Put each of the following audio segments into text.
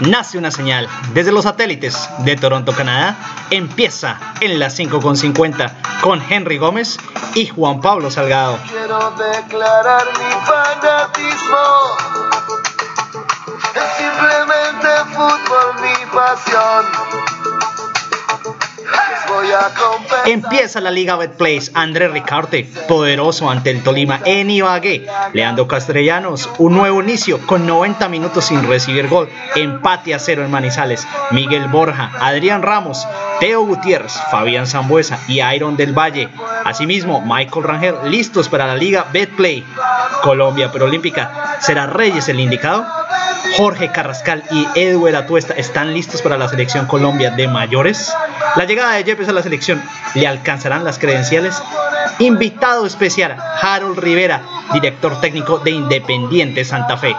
nace una señal desde los satélites de Toronto, Canadá. Empieza en las 5.50 con Henry Gómez y Juan Pablo Salgado. Quiero declarar mi fanatismo. Es simplemente fútbol mi pasión. Empieza la Liga Betplays. André Ricarte, poderoso ante el Tolima en Ibagué. Leandro Castellanos, un nuevo inicio con 90 minutos sin recibir gol. Empate a cero en Manizales. Miguel Borja, Adrián Ramos, Teo Gutiérrez, Fabián Zambuesa y Iron del Valle. Asimismo, Michael Rangel listos para la Liga Betplay. Colombia Preolímpica. ¿Será Reyes el indicado? Jorge Carrascal y Edward Atuesta están listos para la selección Colombia de mayores. La llegada de Yepes a la selección le alcanzarán las credenciales. Invitado especial, Harold Rivera, director técnico de Independiente Santa Fe.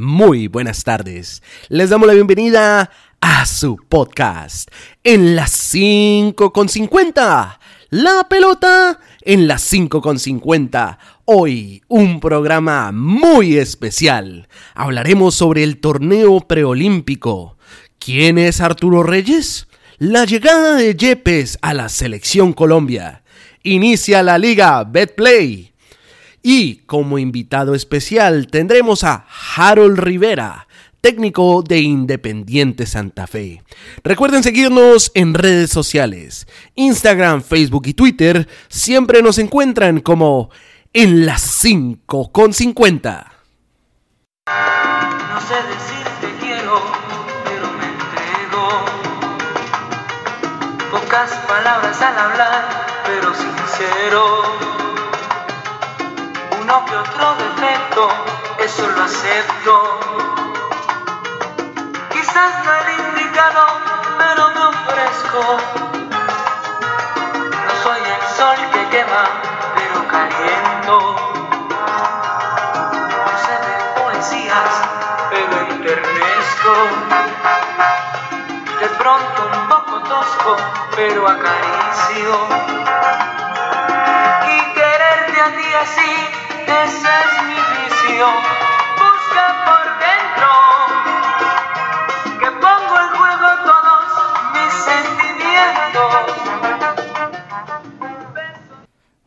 Muy buenas tardes. Les damos la bienvenida a su podcast en las 5 con 50. La pelota en las 5 con 50. Hoy un programa muy especial. Hablaremos sobre el torneo preolímpico. ¿Quién es Arturo Reyes? La llegada de Yepes a la selección Colombia. Inicia la liga Betplay. Y como invitado especial tendremos a Harold Rivera, técnico de Independiente Santa Fe. Recuerden seguirnos en redes sociales, Instagram, Facebook y Twitter. Siempre nos encuentran como en las 5 con 50. No sé decirte quiero, pero me entrego. Pocas palabras al hablar, pero sincero uno que otro defecto, eso lo acepto. Quizás no el indicado, pero me ofrezco. No soy el sol que quema, pero caliento. No sé de poesías, pero enternezco. De pronto un poco tosco, pero acaricio. Y quererte a ti así esa es mi visión. Busca por dentro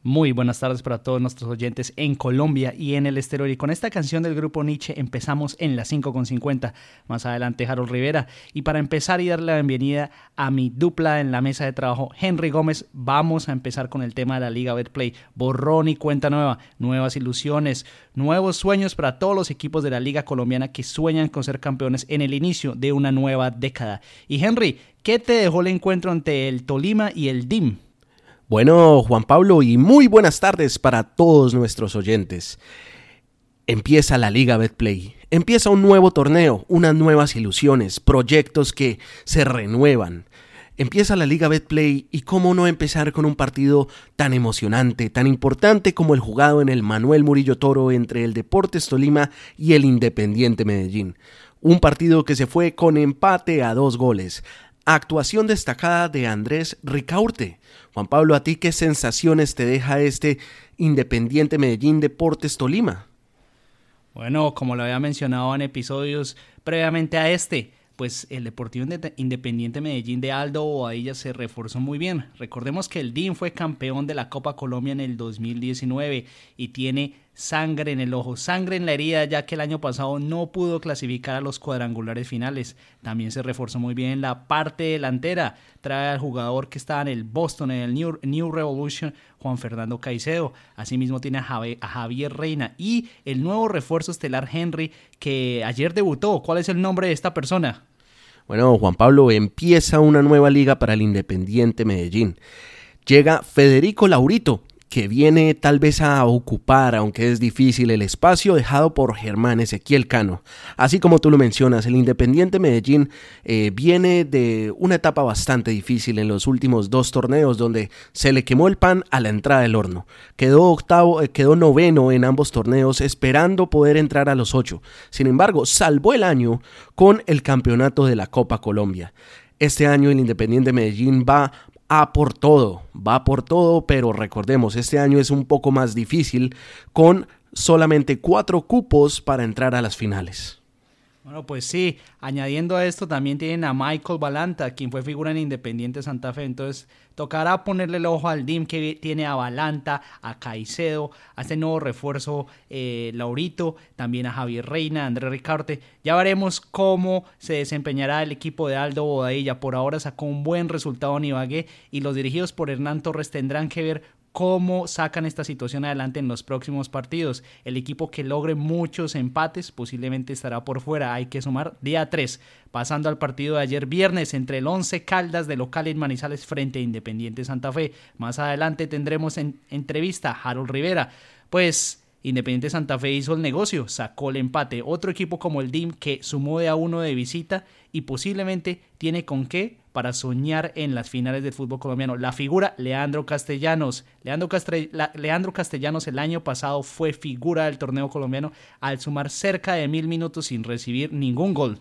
Muy buenas tardes para todos nuestros oyentes en Colombia y en el exterior. Y con esta canción del grupo Nietzsche empezamos en las 5.50. Más adelante Harold Rivera. Y para empezar y darle la bienvenida a mi dupla en la mesa de trabajo, Henry Gómez, vamos a empezar con el tema de la Liga Betplay. Borrón y cuenta nueva, nuevas ilusiones, nuevos sueños para todos los equipos de la Liga Colombiana que sueñan con ser campeones en el inicio de una nueva década. Y Henry, ¿qué te dejó el encuentro ante el Tolima y el DIM? Bueno, Juan Pablo, y muy buenas tardes para todos nuestros oyentes. Empieza la Liga Betplay, empieza un nuevo torneo, unas nuevas ilusiones, proyectos que se renuevan. Empieza la Liga Betplay y cómo no empezar con un partido tan emocionante, tan importante como el jugado en el Manuel Murillo Toro entre el Deportes Tolima y el Independiente Medellín. Un partido que se fue con empate a dos goles. Actuación destacada de Andrés Ricaurte. Juan Pablo, ¿a ti qué sensaciones te deja este Independiente Medellín Deportes Tolima? Bueno, como lo había mencionado en episodios previamente a este, pues el Deportivo Independiente Medellín de Aldo Bobadilla se reforzó muy bien. Recordemos que el DIN fue campeón de la Copa Colombia en el 2019 y tiene sangre en el ojo, sangre en la herida, ya que el año pasado no pudo clasificar a los cuadrangulares finales. También se reforzó muy bien la parte delantera. Trae al jugador que estaba en el Boston, en el New, Revolution, Juan Fernando Caicedo. Asimismo tiene a a Javier Reina y el nuevo refuerzo estelar Henry, que ayer debutó. ¿Cuál es el nombre de esta persona? Bueno, Juan Pablo, empieza una nueva liga para el Independiente Medellín. Llega Federico Laurito, que viene tal vez a ocupar, aunque es difícil, el espacio dejado por Germán Ezequiel Cano. Así como tú lo mencionas, el Independiente Medellín eh, viene de una etapa bastante difícil en los últimos dos torneos donde se le quemó el pan a la entrada del horno. Quedó octavo, eh, quedó noveno en ambos torneos esperando poder entrar a los ocho. Sin embargo, salvó el año con el campeonato de la Copa Colombia. Este año el Independiente Medellín va a por todo, va por todo, pero recordemos, este año es un poco más difícil con solamente cuatro cupos para entrar a las finales. Bueno, pues sí, añadiendo a esto también tienen a Michael Balanta, quien fue figura en Independiente Santa Fe, entonces tocará ponerle el ojo al DIM que tiene a Balanta, a Caicedo, a este nuevo refuerzo eh, Laurito, también a Javier Reina, a Andrés Ricarte, ya veremos cómo se desempeñará el equipo de Aldo Bodadilla, por ahora sacó un buen resultado en y los dirigidos por Hernán Torres tendrán que ver cómo sacan esta situación adelante en los próximos partidos. El equipo que logre muchos empates posiblemente estará por fuera. Hay que sumar día 3, pasando al partido de ayer viernes entre el 11 Caldas de local en Manizales frente a Independiente Santa Fe. Más adelante tendremos en entrevista a Harold Rivera. Pues Independiente Santa Fe hizo el negocio, sacó el empate. Otro equipo como el DIM que sumó de a uno de visita y posiblemente tiene con qué para soñar en las finales del fútbol colombiano. La figura Leandro Castellanos. Leandro, Leandro Castellanos el año pasado fue figura del torneo colombiano al sumar cerca de mil minutos sin recibir ningún gol.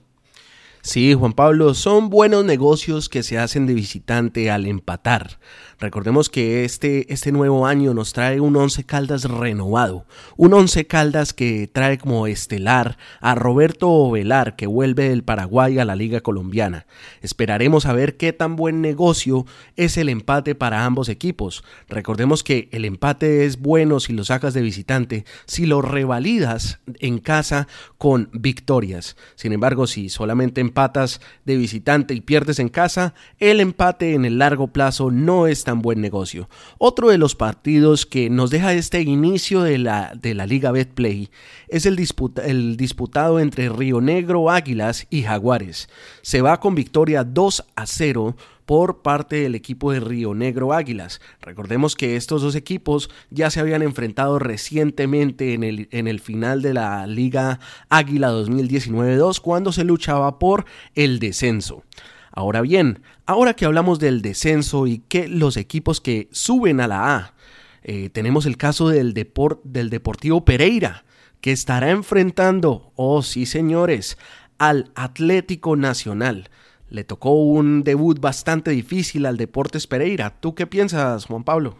Sí, Juan Pablo, son buenos negocios que se hacen de visitante al empatar. Recordemos que este, este nuevo año nos trae un Once Caldas renovado, un Once Caldas que trae como estelar a Roberto Ovelar, que vuelve del Paraguay a la Liga Colombiana. Esperaremos a ver qué tan buen negocio es el empate para ambos equipos. Recordemos que el empate es bueno si lo sacas de visitante, si lo revalidas en casa con victorias. Sin embargo, si solamente empatas de visitante y pierdes en casa, el empate en el largo plazo no está buen negocio. Otro de los partidos que nos deja este inicio de la, de la Liga Betplay es el, el disputado entre Río Negro Águilas y Jaguares. Se va con victoria 2 a 0 por parte del equipo de Río Negro Águilas. Recordemos que estos dos equipos ya se habían enfrentado recientemente en el, en el final de la Liga Águila 2019-2 cuando se luchaba por el descenso. Ahora bien, ahora que hablamos del descenso y que los equipos que suben a la A, eh, tenemos el caso del, Deportivo Pereira, que estará enfrentando, oh sí señores, al Atlético Nacional. Le tocó un debut bastante difícil al Deportes Pereira. ¿Tú qué piensas, Juan Pablo?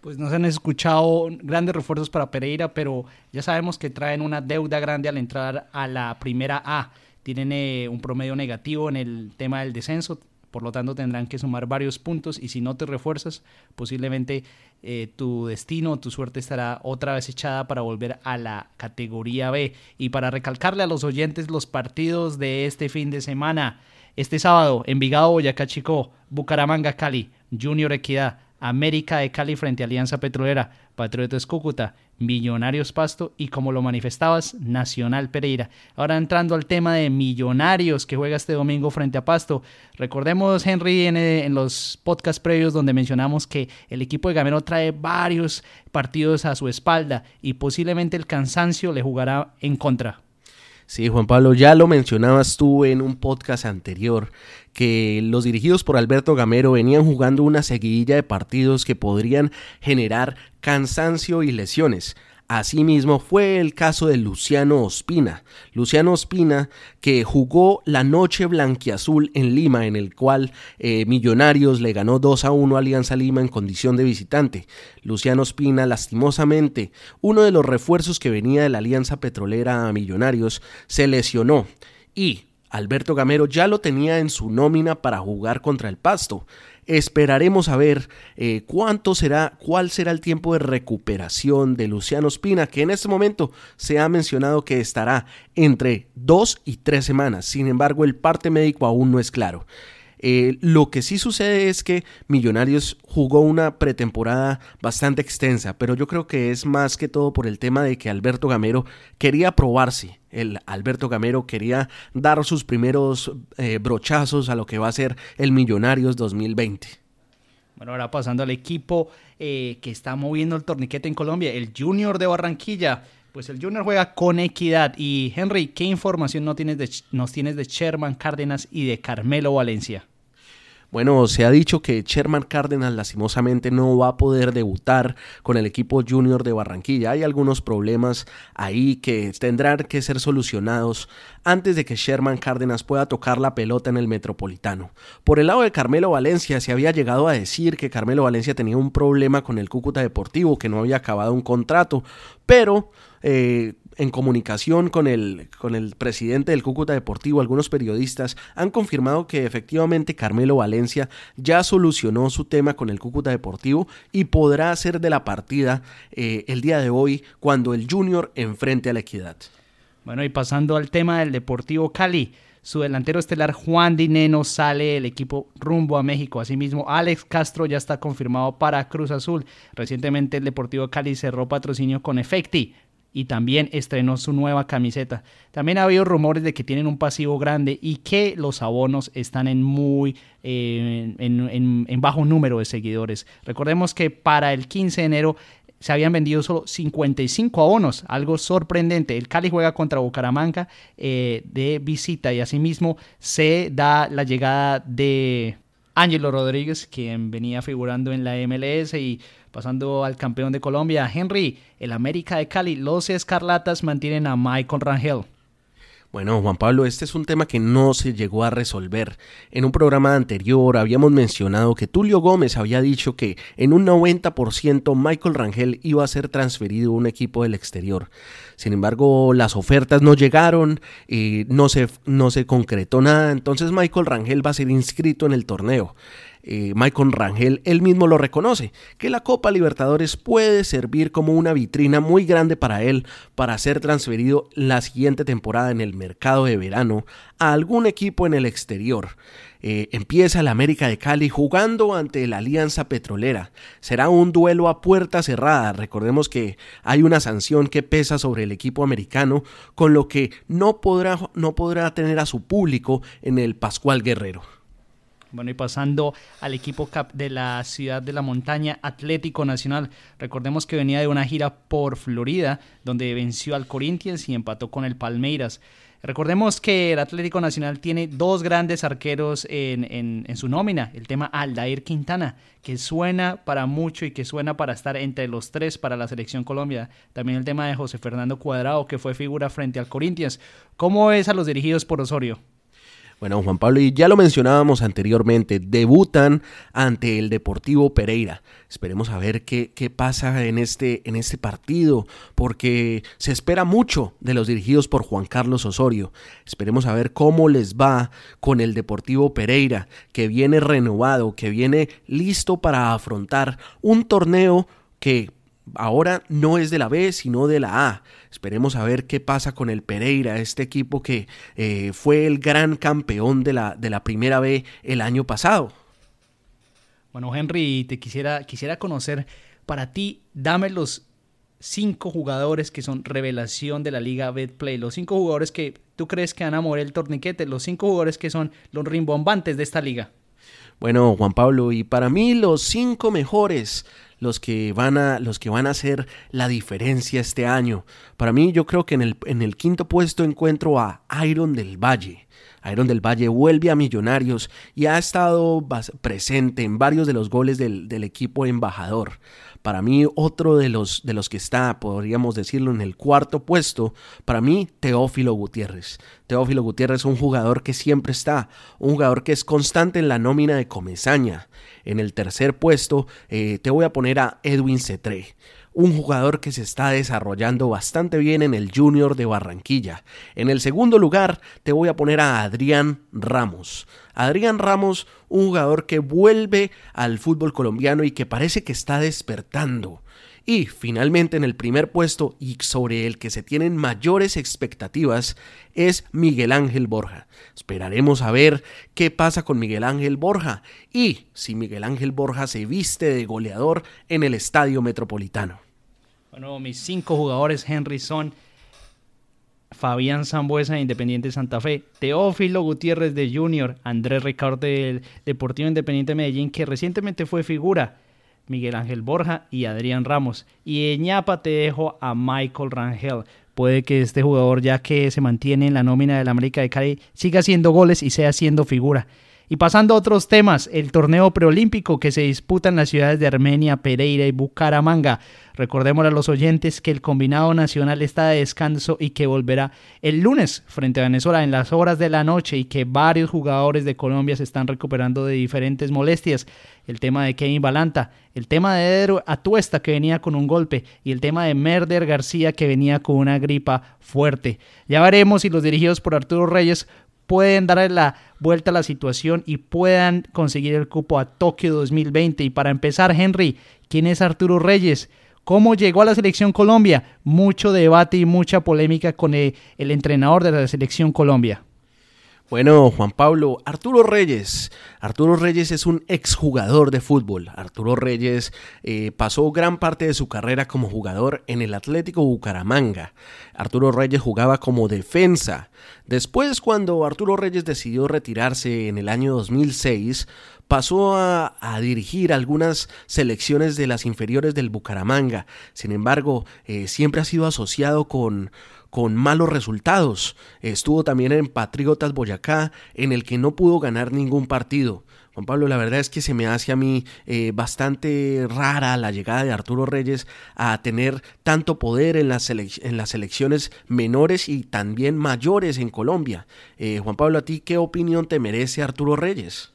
Pues no se han escuchado grandes refuerzos para Pereira, pero ya sabemos que traen una deuda grande al entrar a la primera A tienen eh, un promedio negativo en el tema del descenso, por lo tanto tendrán que sumar varios puntos y si no te refuerzas, posiblemente eh, tu destino, tu suerte estará otra vez echada para volver a la categoría B. Y para recalcarle a los oyentes los partidos de este fin de semana, este sábado, Envigado, Boyacá Chico, Bucaramanga, Cali, Junior Equidad, América de Cali frente a Alianza Petrolera, Patriotas Cúcuta, Millonarios Pasto y como lo manifestabas, Nacional Pereira. Ahora entrando al tema de Millonarios que juega este domingo frente a Pasto. Recordemos, Henry, en, eh, en los podcasts previos donde mencionamos que el equipo de Gamero trae varios partidos a su espalda y posiblemente el cansancio le jugará en contra. Sí, Juan Pablo, ya lo mencionabas tú en un podcast anterior, que los dirigidos por Alberto Gamero venían jugando una seguidilla de partidos que podrían generar cansancio y lesiones. Asimismo fue el caso de Luciano Ospina. Luciano Ospina que jugó la noche blanquiazul en Lima en el cual eh, Millonarios le ganó 2 a 1 a Alianza Lima en condición de visitante. Luciano Ospina lastimosamente, uno de los refuerzos que venía de la Alianza Petrolera a Millonarios, se lesionó y Alberto Gamero ya lo tenía en su nómina para jugar contra el Pasto. Esperaremos a ver eh, cuánto será, cuál será el tiempo de recuperación de Luciano Espina, que en este momento se ha mencionado que estará entre dos y tres semanas. Sin embargo, el parte médico aún no es claro. Eh, lo que sí sucede es que Millonarios jugó una pretemporada bastante extensa, pero yo creo que es más que todo por el tema de que Alberto Gamero quería probarse. El Alberto Gamero quería dar sus primeros eh, brochazos a lo que va a ser el Millonarios 2020. Bueno, ahora pasando al equipo eh, que está moviendo el torniquete en Colombia, el Junior de Barranquilla. Pues el Junior juega con equidad. Y Henry, ¿qué información no tienes de, nos tienes de Sherman Cárdenas y de Carmelo Valencia? Bueno, se ha dicho que Sherman Cárdenas lastimosamente no va a poder debutar con el equipo junior de Barranquilla. Hay algunos problemas ahí que tendrán que ser solucionados antes de que Sherman Cárdenas pueda tocar la pelota en el Metropolitano. Por el lado de Carmelo Valencia se había llegado a decir que Carmelo Valencia tenía un problema con el Cúcuta Deportivo, que no había acabado un contrato, pero eh, en comunicación con el, con el presidente del Cúcuta Deportivo, algunos periodistas han confirmado que efectivamente Carmelo Valencia ya solucionó su tema con el Cúcuta Deportivo y podrá hacer de la partida eh, el día de hoy cuando el Junior enfrente a la Equidad. Bueno, y pasando al tema del Deportivo Cali. Su delantero estelar Juan Dineno sale del equipo rumbo a México. Asimismo, Alex Castro ya está confirmado para Cruz Azul. Recientemente el Deportivo Cali cerró patrocinio con Efecti y también estrenó su nueva camiseta. También ha habido rumores de que tienen un pasivo grande y que los abonos están en muy eh, en, bajo número de seguidores. Recordemos que para el 15 de enero se habían vendido solo 55 abonos, algo sorprendente. El Cali juega contra Bucaramanga eh, de visita y asimismo se da la llegada de Ángelo Rodríguez, quien venía figurando en la MLS y pasando al campeón de Colombia, Henry, el América de Cali, los Escarlatas mantienen a Michael Rangel. Bueno, Juan Pablo, este es un tema que no se llegó a resolver. En un programa anterior habíamos mencionado que Tulio Gómez había dicho que en un 90% Michael Rangel iba a ser transferido a un equipo del exterior. Sin embargo, las ofertas no llegaron y no se, no se concretó nada, entonces Michael Rangel va a ser inscrito en el torneo. Eh, Michael Rangel él mismo lo reconoce, que la Copa Libertadores puede servir como una vitrina muy grande para él para ser transferido la siguiente temporada en el mercado de verano a algún equipo en el exterior. Eh, empieza el América de Cali jugando ante la Alianza Petrolera. Será un duelo a puerta cerrada. Recordemos que hay una sanción que pesa sobre el equipo americano, con lo que no podrá, no podrá tener a su público en el Pascual Guerrero. Bueno, y pasando al equipo cap de la ciudad de la montaña Atlético Nacional. Recordemos que venía de una gira por Florida, donde venció al Corinthians y empató con el Palmeiras. Recordemos que el Atlético Nacional tiene dos grandes arqueros en, en, su nómina. El tema Aldair Quintana, que suena para mucho y que suena para estar entre los tres para la selección Colombia. También el tema de José Fernando Cuadrado, que fue figura frente al Corinthians. ¿Cómo es a los dirigidos por Osorio? Bueno, Juan Pablo, y ya lo mencionábamos anteriormente, debutan ante el Deportivo Pereira. Esperemos a ver qué, qué pasa en este, en este partido, porque se espera mucho de los dirigidos por Juan Carlos Osorio. Esperemos a ver cómo les va con el Deportivo Pereira, que viene renovado, que viene listo para afrontar un torneo que ahora no es de la B, sino de la A. Esperemos a ver qué pasa con el Pereira, este equipo que eh, fue el gran campeón de la, de la primera B el año pasado. Bueno, Henry, te quisiera, quisiera conocer, para ti, dame los cinco jugadores que son revelación de la liga Betplay, los cinco jugadores que tú crees que van a mover el torniquete, los cinco jugadores que son los rimbombantes de esta liga. Bueno, Juan Pablo, y para mí los cinco mejores, los que van a, los que van a hacer la diferencia este año. Para mí, yo creo que en el, en el quinto puesto encuentro a Iron del Valle. Iron del Valle vuelve a Millonarios y ha estado presente en varios de los goles del, del equipo embajador. Para mí, otro de los, de los que está, podríamos decirlo, en el cuarto puesto, para mí, Teófilo Gutiérrez. Teófilo Gutiérrez es un jugador que siempre está, un jugador que es constante en la nómina de Comezaña. En el tercer puesto, eh, te voy a poner a Edwin Cetré un jugador que se está desarrollando bastante bien en el Junior de Barranquilla. En el segundo lugar te voy a poner a Adrián Ramos. Adrián Ramos, un jugador que vuelve al fútbol colombiano y que parece que está despertando. Y finalmente en el primer puesto y sobre el que se tienen mayores expectativas es Miguel Ángel Borja. Esperaremos a ver qué pasa con Miguel Ángel Borja y si Miguel Ángel Borja se viste de goleador en el Estadio Metropolitano. Bueno, mis cinco jugadores Henry son Fabián Zambuesa de Independiente Santa Fe, Teófilo Gutiérrez de Junior, Andrés Ricardo del Deportivo Independiente Medellín, que recientemente fue figura, Miguel Ángel Borja y Adrián Ramos. Y en ñapa te dejo a Michael Rangel. Puede que este jugador, ya que se mantiene en la nómina del América de Cali, siga haciendo goles y sea haciendo figura. Y pasando a otros temas, el torneo preolímpico que se disputa en las ciudades de Armenia, Pereira y Bucaramanga. Recordemos a los oyentes que el combinado nacional está de descanso y que volverá el lunes frente a Venezuela en las horas de la noche y que varios jugadores de Colombia se están recuperando de diferentes molestias. El tema de Kevin Balanta, el tema de Eder Atuesta que venía con un golpe y el tema de Merder García que venía con una gripa fuerte. Ya veremos si los dirigidos por Arturo Reyes pueden darle la vuelta a la situación y puedan conseguir el cupo a Tokio 2020. Y para empezar, Henry, ¿quién es Arturo Reyes? ¿Cómo llegó a la selección Colombia? Mucho debate y mucha polémica con el, entrenador de la selección Colombia. Bueno, Juan Pablo, Arturo Reyes. Arturo Reyes es un exjugador de fútbol. Arturo Reyes eh, pasó gran parte de su carrera como jugador en el Atlético Bucaramanga. Arturo Reyes jugaba como defensa. Después, cuando Arturo Reyes decidió retirarse en el año 2006, pasó a, dirigir algunas selecciones de las inferiores del Bucaramanga. Sin embargo, eh, siempre ha sido asociado con, con malos resultados. Estuvo también en Patriotas Boyacá, en el que no pudo ganar ningún partido. Juan Pablo, la verdad es que se me hace a mí eh, bastante rara la llegada de Arturo Reyes a tener tanto poder en las, selecciones menores y también mayores en Colombia. Eh, Juan Pablo, ¿a ti qué opinión te merece Arturo Reyes?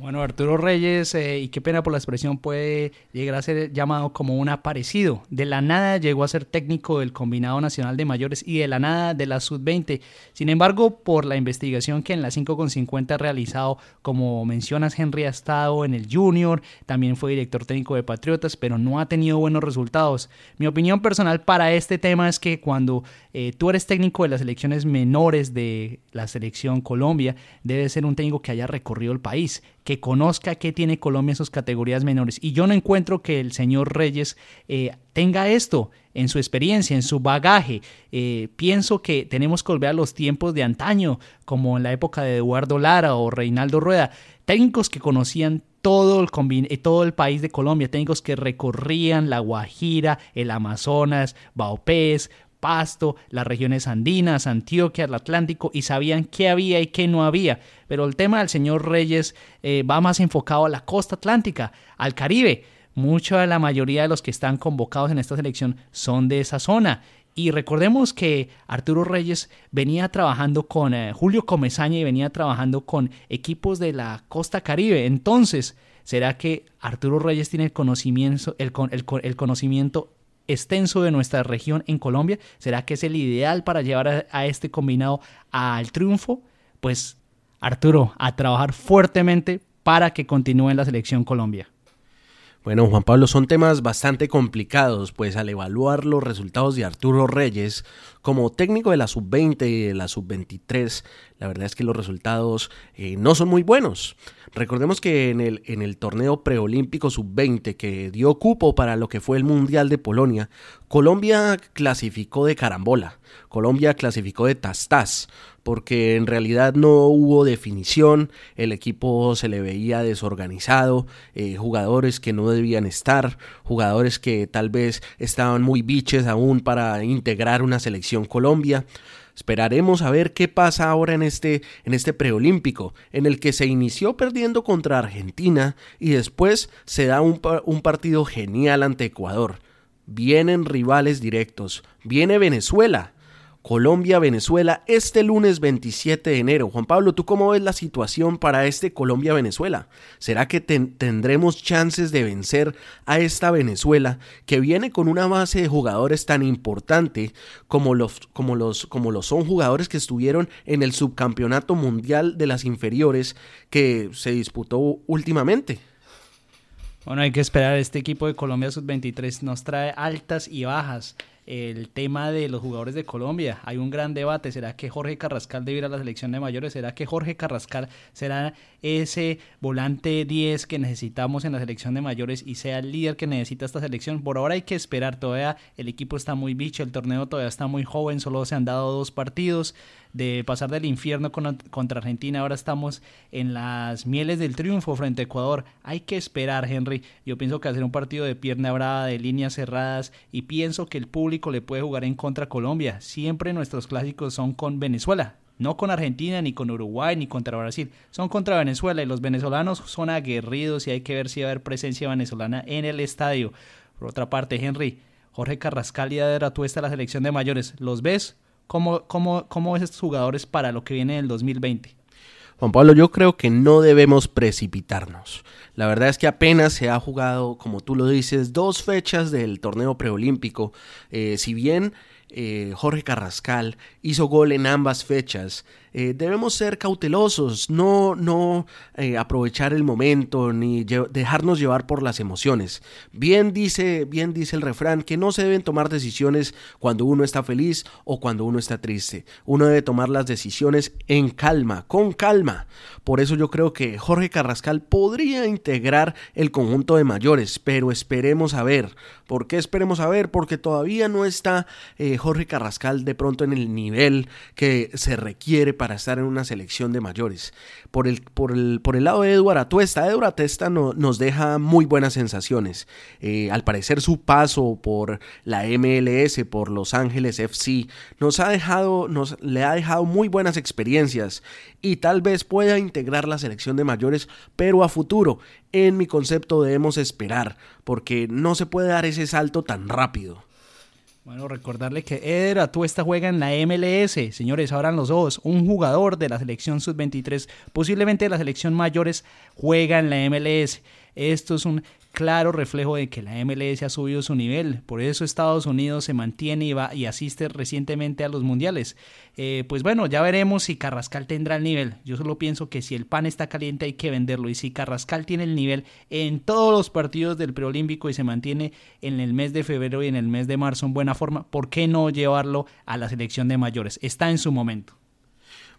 Bueno, Arturo Reyes, eh, y qué pena por la expresión, puede llegar a ser llamado como un aparecido. De la nada llegó a ser técnico del Combinado Nacional de Mayores y de la nada de la Sub-20. Sin embargo, por la investigación que en la 5.50 ha realizado, como mencionas, Henry ha estado en el Junior, también fue director técnico de Patriotas, pero no ha tenido buenos resultados. Mi opinión personal para este tema es que cuando eh, tú eres técnico de las selecciones menores de la selección Colombia, debe ser un técnico que haya recorrido el país que conozca qué tiene Colombia en sus categorías menores. Y yo no encuentro que el señor Reyes eh, tenga esto en su experiencia, en su bagaje. Eh, pienso que tenemos que volver a los tiempos de antaño, como en la época de Eduardo Lara o Reinaldo Rueda, técnicos que conocían todo el, todo el país de Colombia, técnicos que recorrían la Guajira, el Amazonas, Baupés, Pasto, las regiones andinas, Antioquia, el Atlántico y sabían qué había y qué no había. Pero el tema del señor Reyes eh, va más enfocado a la costa atlántica, al Caribe. Mucha de la mayoría de los que están convocados en esta selección son de esa zona. Y recordemos que Arturo Reyes venía trabajando con eh, Julio Comesaña y venía trabajando con equipos de la costa caribe. Entonces, ¿será que Arturo Reyes tiene el conocimiento, el, el, el conocimiento extenso de nuestra región en Colombia? ¿Será que es el ideal para llevar a, este combinado al triunfo? Pues Arturo, a trabajar fuertemente para que continúe en la selección Colombia. Bueno, Juan Pablo, son temas bastante complicados, pues al evaluar los resultados de Arturo Reyes como técnico de la sub-20 y de la sub-23, la verdad es que los resultados eh, no son muy buenos. Recordemos que en el, en el torneo preolímpico sub-20 que dio cupo para lo que fue el Mundial de Polonia, Colombia clasificó de carambola, Colombia clasificó de tastaz, porque en realidad no hubo definición, el equipo se le veía desorganizado, eh, jugadores que no debían estar, jugadores que tal vez estaban muy biches aún para integrar una selección Colombia. Esperaremos a ver qué pasa ahora en este, en este preolímpico, en el que se inició perdiendo contra Argentina y después se da un, un partido genial ante Ecuador. Vienen rivales directos, viene Venezuela, Colombia-Venezuela este lunes 27 de enero. Juan Pablo, ¿tú cómo ves la situación para este Colombia-Venezuela? ¿Será que tendremos chances de vencer a esta Venezuela que viene con una base de jugadores tan importante como los, como los, como los son jugadores que estuvieron en el subcampeonato mundial de las inferiores que se disputó últimamente? Bueno, hay que esperar. Este equipo de Colombia Sub-23 nos trae altas y bajas el tema de los jugadores de Colombia. Hay un gran debate. ¿Será que Jorge Carrascal debe ir a la selección de mayores? ¿Será que Jorge Carrascal será ese volante 10 que necesitamos en la selección de mayores y sea el líder que necesita esta selección? Por ahora hay que esperar. Todavía el equipo está muy bicho, el torneo todavía está muy joven, solo se han dado dos partidos de pasar del infierno contra Argentina, ahora estamos en las mieles del triunfo frente a Ecuador. Hay que esperar, Henry. Yo pienso que hacer un partido de pierna brava, de líneas cerradas, y pienso que el público le puede jugar en contra a Colombia. Siempre nuestros clásicos son con Venezuela. No con Argentina, ni con Uruguay, ni contra Brasil, son contra Venezuela y los venezolanos son aguerridos y hay que ver si va a haber presencia venezolana en el estadio. Por otra parte, Henry, Jorge Carrascal y Adera Tuesta, la selección de mayores, ¿los ves? ¿Cómo, cómo, cómo estos jugadores para lo que viene en el 2020? Juan Pablo, yo creo que no debemos precipitarnos. La verdad es que apenas se ha jugado, como tú lo dices, dos fechas del torneo preolímpico. Eh, si bien eh, Jorge Carrascal hizo gol en ambas fechas, eh, debemos ser cautelosos, no, no eh, aprovechar el momento ni dejarnos llevar por las emociones. Bien dice, bien dice el refrán que no se deben tomar decisiones cuando uno está feliz o cuando uno está triste. Uno debe tomar las decisiones en calma, con calma. Por eso yo creo que Jorge Carrascal podría integrar el conjunto de mayores, pero esperemos a ver. ¿Por qué esperemos a ver? Porque todavía no está eh, Jorge Carrascal de pronto en el nivel que se requiere para estar en una selección de mayores. Por el, por el, por el lado de Eduardo Atuesta, Eduardo Atuesta no, nos deja muy buenas sensaciones. Eh, al parecer su paso por la MLS, por Los Ángeles FC, nos ha dejado, nos, le ha dejado muy buenas experiencias y tal vez pueda integrar la selección de mayores, pero a futuro, en mi concepto debemos esperar, porque no se puede dar ese salto tan rápido. Bueno, recordarle que Eder Atuesta juega en la MLS. Señores, abran los ojos. Un jugador de la selección sub-23, posiblemente de la selección mayores, juega en la MLS. Esto es un claro reflejo de que la MLS ha subido su nivel. Por eso Estados Unidos se mantiene y, va, y asiste recientemente a los mundiales. Eh, pues bueno, ya veremos si Carrascal tendrá el nivel. Yo solo pienso que si el pan está caliente hay que venderlo. Y si Carrascal tiene el nivel en todos los partidos del preolímpico y se mantiene en el mes de febrero y en el mes de marzo en buena forma, ¿por qué no llevarlo a la selección de mayores? Está en su momento.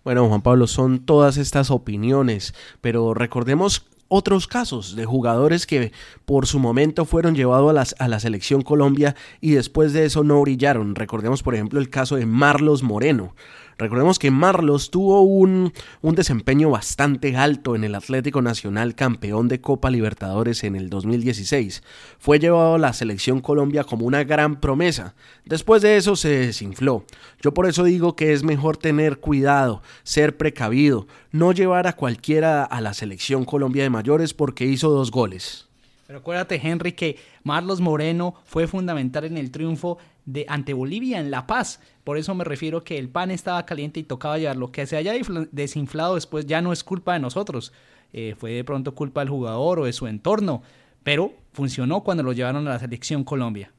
Bueno, Juan Pablo, son todas estas opiniones, pero recordemos otros casos de jugadores que por su momento fueron llevados a, a, la selección Colombia y después de eso no brillaron. Recordemos por ejemplo el caso de Marlos Moreno. Recordemos que Marlos tuvo un, un, desempeño bastante alto en el Atlético Nacional campeón de Copa Libertadores en el 2016. Fue llevado a la selección Colombia como una gran promesa. Después de eso se desinfló. Yo por eso digo que es mejor tener cuidado, ser precavido, no llevar a cualquiera a la selección Colombia de mayores porque hizo dos goles. Pero acuérdate, Henry, que Marlos Moreno fue fundamental en el triunfo de ante Bolivia en La Paz. Por eso me refiero que el pan estaba caliente y tocaba llevarlo. Que se haya desinflado después ya no es culpa de nosotros. Eh, fue de pronto culpa del jugador o de su entorno. Pero funcionó cuando lo llevaron a la selección Colombia.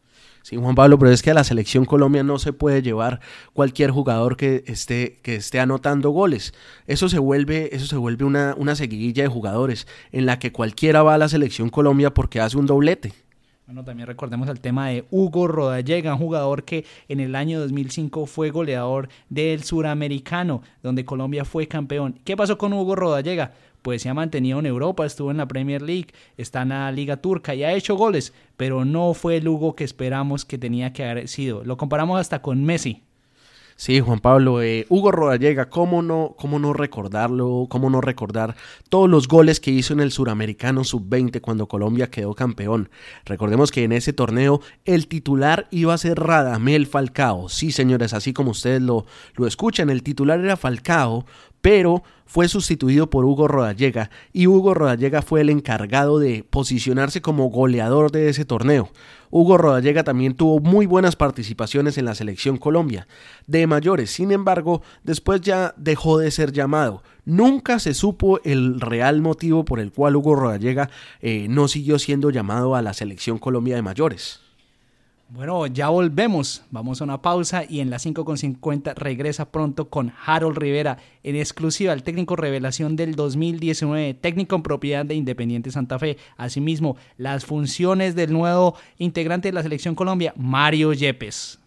Sí, Juan Pablo, pero es que a la selección Colombia no se puede llevar cualquier jugador que esté, que esté anotando goles. Eso se vuelve, eso se vuelve una, una seguidilla de jugadores en la que cualquiera va a la selección Colombia porque hace un doblete. Bueno, también recordemos el tema de Hugo Rodallega, un jugador que en el año 2005 fue goleador del Suramericano, donde Colombia fue campeón. ¿Qué pasó con Hugo Rodallega? pues se ha mantenido en Europa, estuvo en la Premier League, está en la Liga Turca y ha hecho goles, pero no fue el Hugo que esperamos que tenía que haber sido. Lo comparamos hasta con Messi. Sí, Juan Pablo, eh, Hugo Rodallega, ¿cómo no, ¿cómo no recordarlo? ¿Cómo no recordar todos los goles que hizo en el Suramericano Sub-20 cuando Colombia quedó campeón? Recordemos que en ese torneo el titular iba a ser Radamel Falcao. Sí, señores, así como ustedes lo, lo escuchan, el titular era Falcao, pero fue sustituido por Hugo Rodallega y Hugo Rodallega fue el encargado de posicionarse como goleador de ese torneo. Hugo Rodallega también tuvo muy buenas participaciones en la selección Colombia de mayores, sin embargo, después ya dejó de ser llamado. Nunca se supo el real motivo por el cual Hugo Rodallega eh, no siguió siendo llamado a la selección Colombia de mayores. Bueno, ya volvemos. Vamos a una pausa y en las 5.50 regresa pronto con Harold Rivera en exclusiva, el técnico revelación del 2019, técnico en propiedad de Independiente Santa Fe. Asimismo, las funciones del nuevo integrante de la Selección Colombia, Mario Yepes.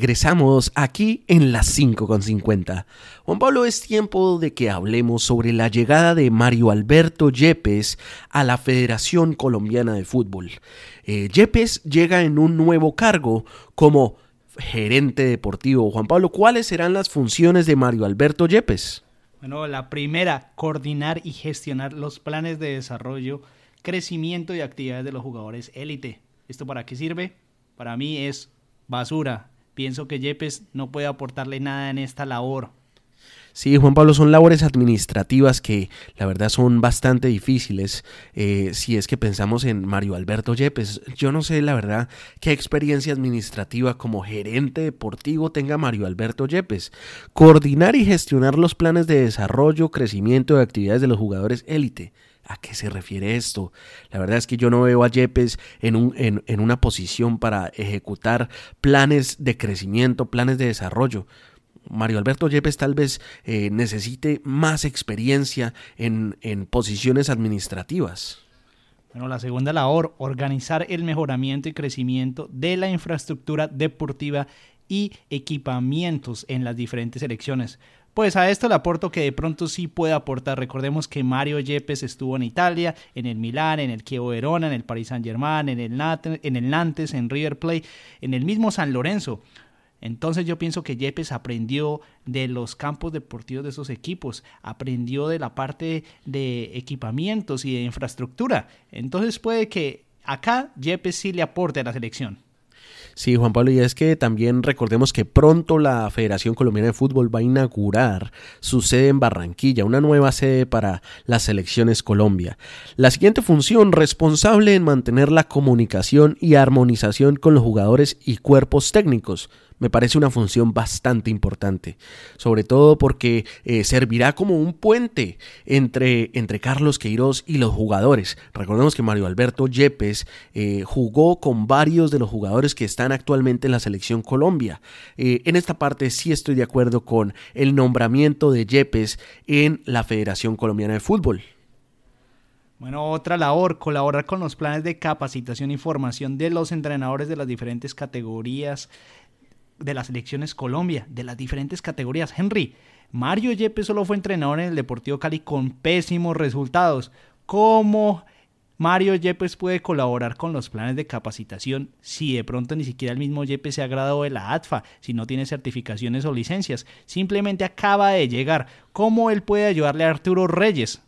Regresamos aquí en las 5.50. Juan Pablo, es tiempo de que hablemos sobre la llegada de Mario Alberto Yepes a la Federación Colombiana de Fútbol. Eh, Yepes llega en un nuevo cargo como gerente deportivo. Juan Pablo, ¿cuáles serán las funciones de Mario Alberto Yepes? Bueno, la primera, coordinar y gestionar los planes de desarrollo, crecimiento y actividades de los jugadores élite. ¿Esto para qué sirve? Para mí es basura. Pienso que Yepes no puede aportarle nada en esta labor. Sí, Juan Pablo, son labores administrativas que la verdad son bastante difíciles. Eh, si es que pensamos en Mario Alberto Yepes, yo no sé la verdad qué experiencia administrativa como gerente deportivo tenga Mario Alberto Yepes. Coordinar y gestionar los planes de desarrollo, crecimiento de actividades de los jugadores élite. ¿A qué se refiere esto? La verdad es que yo no veo a Yepes en, un, en, una posición para ejecutar planes de crecimiento, planes de desarrollo. Mario Alberto Yepes tal vez eh, necesite más experiencia en, en posiciones administrativas. Bueno, la segunda labor, organizar el mejoramiento y crecimiento de la infraestructura deportiva y equipamientos en las diferentes selecciones. Pues a esto le aporto que de pronto sí puede aportar. Recordemos que Mario Yepes estuvo en Italia, en el Milán, en el Chievo Verona, en el Paris Saint-Germain, en el, en el Nantes, en River Plate, en el mismo San Lorenzo. Entonces yo pienso que Yepes aprendió de los campos deportivos de esos equipos, aprendió de la parte de equipamientos y de infraestructura. Entonces puede que acá Yepes sí le aporte a la selección. Sí, Juan Pablo, y es que también recordemos que pronto la Federación Colombiana de Fútbol va a inaugurar su sede en Barranquilla, una nueva sede para las selecciones Colombia. La siguiente función, responsable en mantener la comunicación y armonización con los jugadores y cuerpos técnicos me parece una función bastante importante, sobre todo porque eh, servirá como un puente entre, entre Carlos Queiroz y los jugadores. Recordemos que Mario Alberto Yepes eh, jugó con varios de los jugadores que están actualmente en la selección Colombia. Eh, en esta parte sí estoy de acuerdo con el nombramiento de Yepes en la Federación Colombiana de Fútbol. Bueno, otra labor, colaborar con los planes de capacitación y formación de los entrenadores de las diferentes categorías de las selecciones Colombia, de las diferentes categorías. Henry, Mario Yepes solo fue entrenador en el Deportivo Cali con pésimos resultados. ¿Cómo Mario Yepes puede colaborar con los planes de capacitación si de pronto ni siquiera el mismo Yepes se ha graduado de la ATFA, si no tiene certificaciones o licencias? Simplemente acaba de llegar. ¿Cómo él puede ayudarle a Arturo Reyes?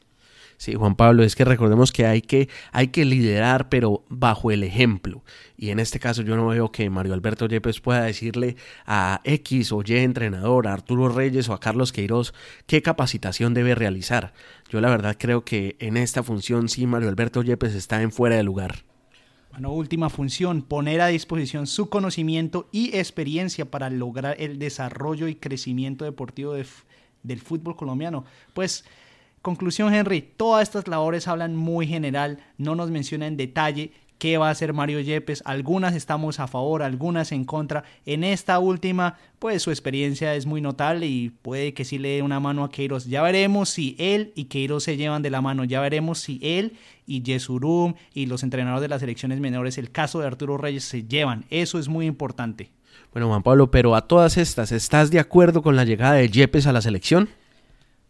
Sí, Juan Pablo, es que recordemos que hay que, hay que liderar, pero bajo el ejemplo. Y en este caso yo no veo que Mario Alberto Yepes pueda decirle a X o Y entrenador, a Arturo Reyes o a Carlos Queiroz qué capacitación debe realizar. Yo la verdad creo que en esta función sí Mario Alberto Yepes está en fuera de lugar. Bueno, última función, poner a disposición su conocimiento y experiencia para lograr el desarrollo y crecimiento deportivo del fútbol colombiano. Pues Conclusión, Henry, todas estas labores hablan muy general, no nos menciona en detalle qué va a hacer Mario Yepes. Algunas estamos a favor, algunas en contra. En esta última, pues su experiencia es muy notable y puede que sí le dé una mano a Queiroz. Ya veremos si él y Queiroz se llevan de la mano. Ya veremos si él y Yesurum y los entrenadores de las selecciones menores, el caso de Arturo Reyes, se llevan. Eso es muy importante. Bueno, Juan Pablo, pero a todas estas, ¿estás de acuerdo con la llegada de Yepes a la selección?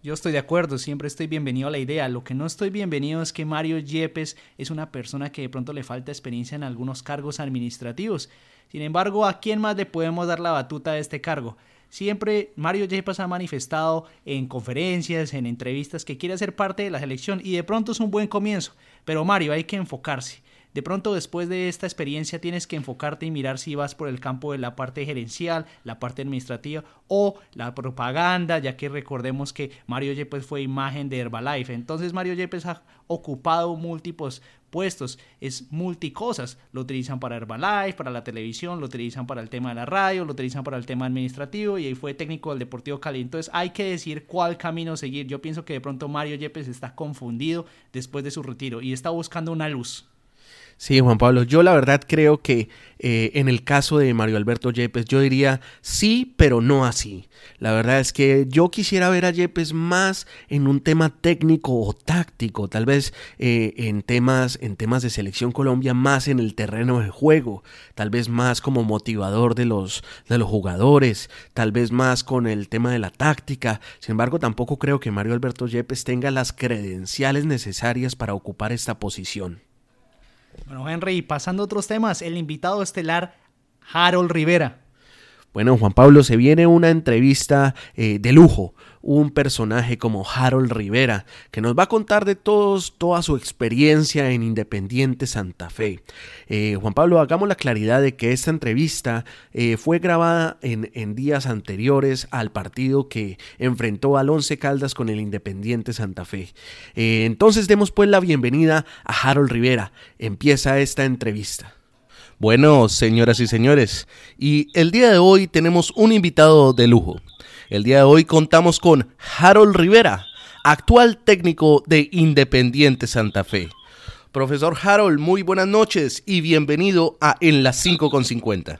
Yo estoy de acuerdo, siempre estoy bienvenido a la idea. Lo que no estoy bienvenido es que Mario Yepes es una persona que de pronto le falta experiencia en algunos cargos administrativos. Sin embargo, ¿a quién más le podemos dar la batuta de este cargo? Siempre Mario Yepes ha manifestado en conferencias, en entrevistas, que quiere ser parte de la selección y de pronto es un buen comienzo. Pero Mario, hay que enfocarse. De pronto después de esta experiencia tienes que enfocarte y mirar si vas por el campo de la parte gerencial, la parte administrativa o la propaganda, ya que recordemos que Mario Yepes fue imagen de Herbalife. Entonces Mario Yepes ha ocupado múltiples puestos, es multicosas. Lo utilizan para Herbalife, para la televisión, lo utilizan para el tema de la radio, lo utilizan para el tema administrativo y ahí fue técnico del Deportivo Cali. Entonces hay que decir cuál camino seguir. Yo pienso que de pronto Mario Yepes está confundido después de su retiro y está buscando una luz. Sí, Juan Pablo, yo la verdad creo que eh, en el caso de Mario Alberto Yepes yo diría sí, pero no así. La verdad es que yo quisiera ver a Yepes más en un tema técnico o táctico, tal vez eh, en, temas, en temas de selección Colombia, más en el terreno de juego, tal vez más como motivador de los, de los jugadores, tal vez más con el tema de la táctica. Sin embargo, tampoco creo que Mario Alberto Yepes tenga las credenciales necesarias para ocupar esta posición. Bueno, Henry, pasando a otros temas, el invitado estelar, Harold Rivera. Bueno, Juan Pablo, se viene una entrevista eh, de lujo, un personaje como Harold Rivera, que nos va a contar de todos, toda su experiencia en Independiente Santa Fe. Eh, Juan Pablo, hagamos la claridad de que esta entrevista eh, fue grabada en, en, días anteriores al partido que enfrentó al Once Caldas con el Independiente Santa Fe. entonces demos pues la bienvenida a Harold Rivera. Empieza esta entrevista. Bueno, señoras y señores, y el día de hoy tenemos un invitado de lujo. El día de hoy contamos con Harold Rivera, actual técnico de Independiente Santa Fe. Profesor Harold, muy buenas noches y bienvenido a En las 5 con 50.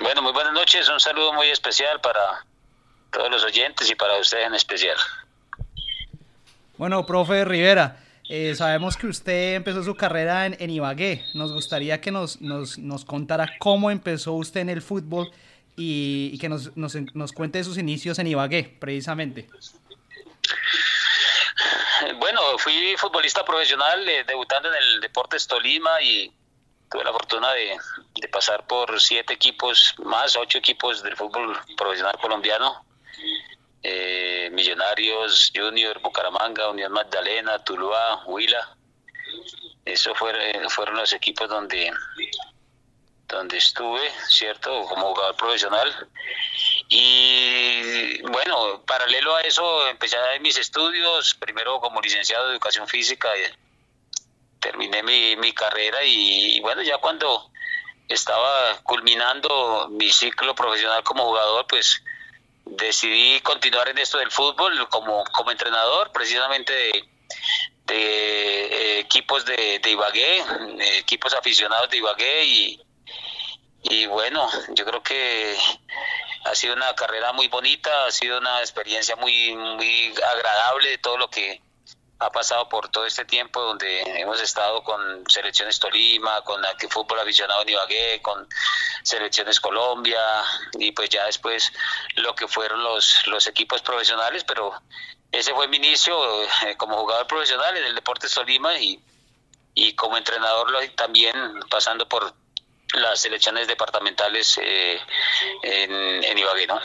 Bueno, muy buenas noches, un saludo muy especial para todos los oyentes y para usted en especial. Bueno, profe Rivera, eh, sabemos que usted empezó su carrera en, Ibagué. Nos gustaría que nos, nos, nos, contara cómo empezó usted en el fútbol y, que nos, nos, nos, cuente sus inicios en Ibagué, precisamente. Bueno, fui futbolista profesional, eh, debutando en el Deportes Tolima y tuve la fortuna de, pasar por siete equipos, más ocho equipos del fútbol profesional colombiano eh, Millonarios, Junior, Bucaramanga, Unión Magdalena, Tuluá, Huila. Esos fueron, fueron los equipos donde, donde estuve, ¿cierto? Como jugador profesional. Y bueno, paralelo a eso, empecé a mis estudios, primero como licenciado de educación física, terminé mi, mi carrera y, bueno, ya cuando estaba culminando mi ciclo profesional como jugador, pues decidí continuar en esto del fútbol como, como entrenador, precisamente de, eh, equipos de, de Ibagué, equipos aficionados de Ibagué y bueno, yo creo que ha sido una carrera muy bonita, ha sido una experiencia muy, muy agradable de todo lo que ha pasado por todo este tiempo donde hemos estado con selecciones Tolima, con el fútbol aficionado en Ibagué, con selecciones Colombia y pues ya después lo que fueron los, los equipos profesionales, pero ese fue mi inicio eh, como jugador profesional en el Deportes Tolima y, y como entrenador también pasando por las selecciones departamentales eh, en, en Ibagué, ¿no?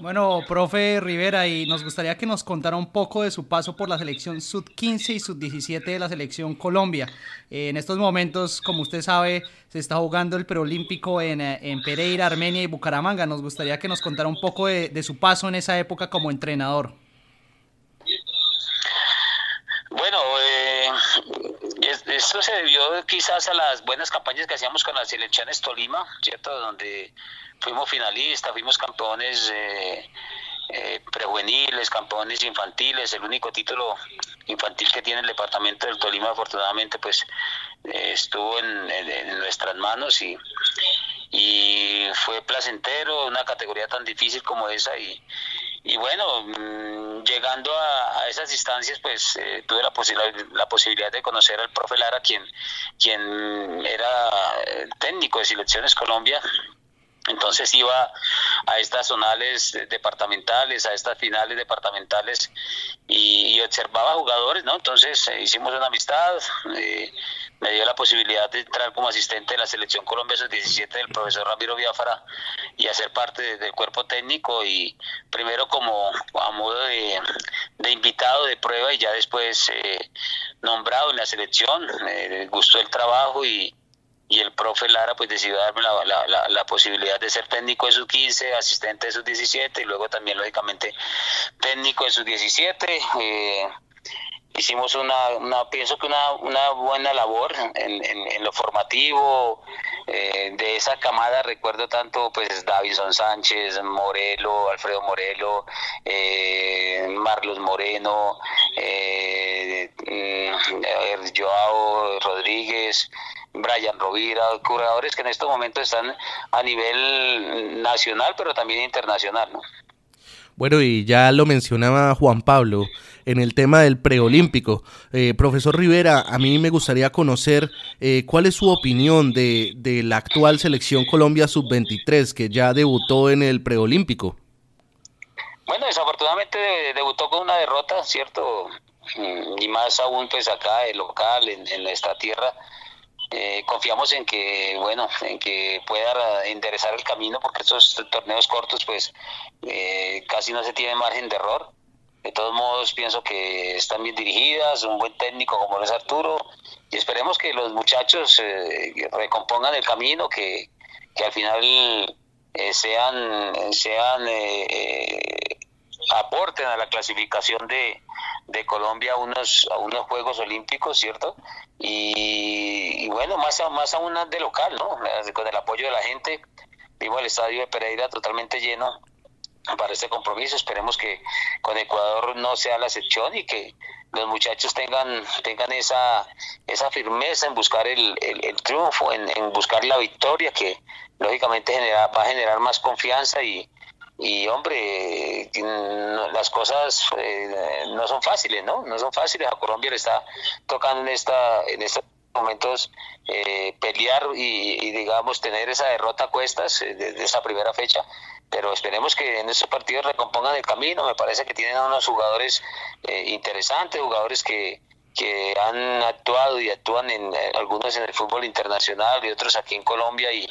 Bueno, profe Rivera, y nos gustaría que nos contara un poco de su paso por la selección Sub-15 y Sub-17 de la selección Colombia. Eh, en estos momentos, como usted sabe, se está jugando el preolímpico en, eh, en, Pereira, Armenia y Bucaramanga. Nos gustaría que nos contara un poco de, de su paso en esa época como entrenador. Bueno, eh, esto se debió quizás a las buenas campañas que hacíamos con las selecciones Tolima, ¿cierto? Donde fuimos finalistas, fuimos campeones eh, eh, prejuveniles, campeones infantiles, el único título infantil que tiene el departamento del Tolima afortunadamente pues eh, estuvo en, en, nuestras manos y, y fue placentero, una categoría tan difícil como esa y, y bueno, mmm, llegando a, esas instancias, pues eh, tuve la, posibilidad, la posibilidad de conocer al profe Lara, quien, quien era técnico de Selecciones Colombia, entonces iba a estas zonales departamentales, a estas finales departamentales y, observaba jugadores, ¿no? Entonces eh, hicimos una amistad, eh, me dio la posibilidad de entrar como asistente de la selección Colombia sub-17 del profesor Ramiro Biafara y hacer parte de, del cuerpo técnico y primero como a modo de, de invitado de prueba y ya después eh, nombrado en la selección, me gustó el trabajo y y el profe Lara pues decidió darme la, la, la, la posibilidad de ser técnico de sus 15, asistente de sus 17 y luego también lógicamente técnico de sus 17. Eh, hicimos una, una, pienso que una, una buena labor en, en, lo formativo, eh, de esa camada recuerdo tanto pues Davison Sánchez, Morelo, Alfredo Morelo, eh, Marlos Moreno, eh, mm, Joao Rodríguez, Brian Rovira, jugadores que en estos momentos están a nivel nacional, pero también internacional, ¿no? Bueno, y ya lo mencionaba Juan Pablo en el tema del preolímpico. Eh, profesor Rivera, a mí me gustaría conocer eh, cuál es su opinión de, de la actual selección Colombia sub-23 que ya debutó en el preolímpico. Bueno, desafortunadamente debutó con una derrota, ¿cierto? Mm, y más aún pues acá, el local, en, en nuestra tierra. Eh, confiamos en que, bueno, en que pueda enderezar el camino porque estos torneos cortos pues eh, casi no se tiene margen de error. De todos modos pienso que están bien dirigidas, un buen técnico como es Arturo y esperemos que los muchachos eh, recompongan el camino, que, que al final sean, sean aporten a la clasificación de, de Colombia a unos, a unos Juegos Olímpicos, ¿cierto? Y, bueno, más, más aún de local, ¿no? Con el apoyo de la gente, vimos el estadio de Pereira totalmente lleno para este compromiso. Esperemos que con Ecuador no sea la excepción y que los muchachos tengan tengan esa esa firmeza en buscar el, el, triunfo, en, en, buscar la victoria, que lógicamente genera, va a generar más confianza y, y hombre, las cosas eh, no son fáciles, ¿no? No son fáciles. A Colombia le está tocando en esta en estos momentos eh, pelear y, digamos tener esa derrota a cuestas desde eh, esa primera fecha. Pero esperemos que en estos partidos recompongan el camino. Me parece que tienen unos jugadores interesantes, jugadores que, que han actuado y actúan en eh, algunos en el fútbol internacional y otros aquí en Colombia y,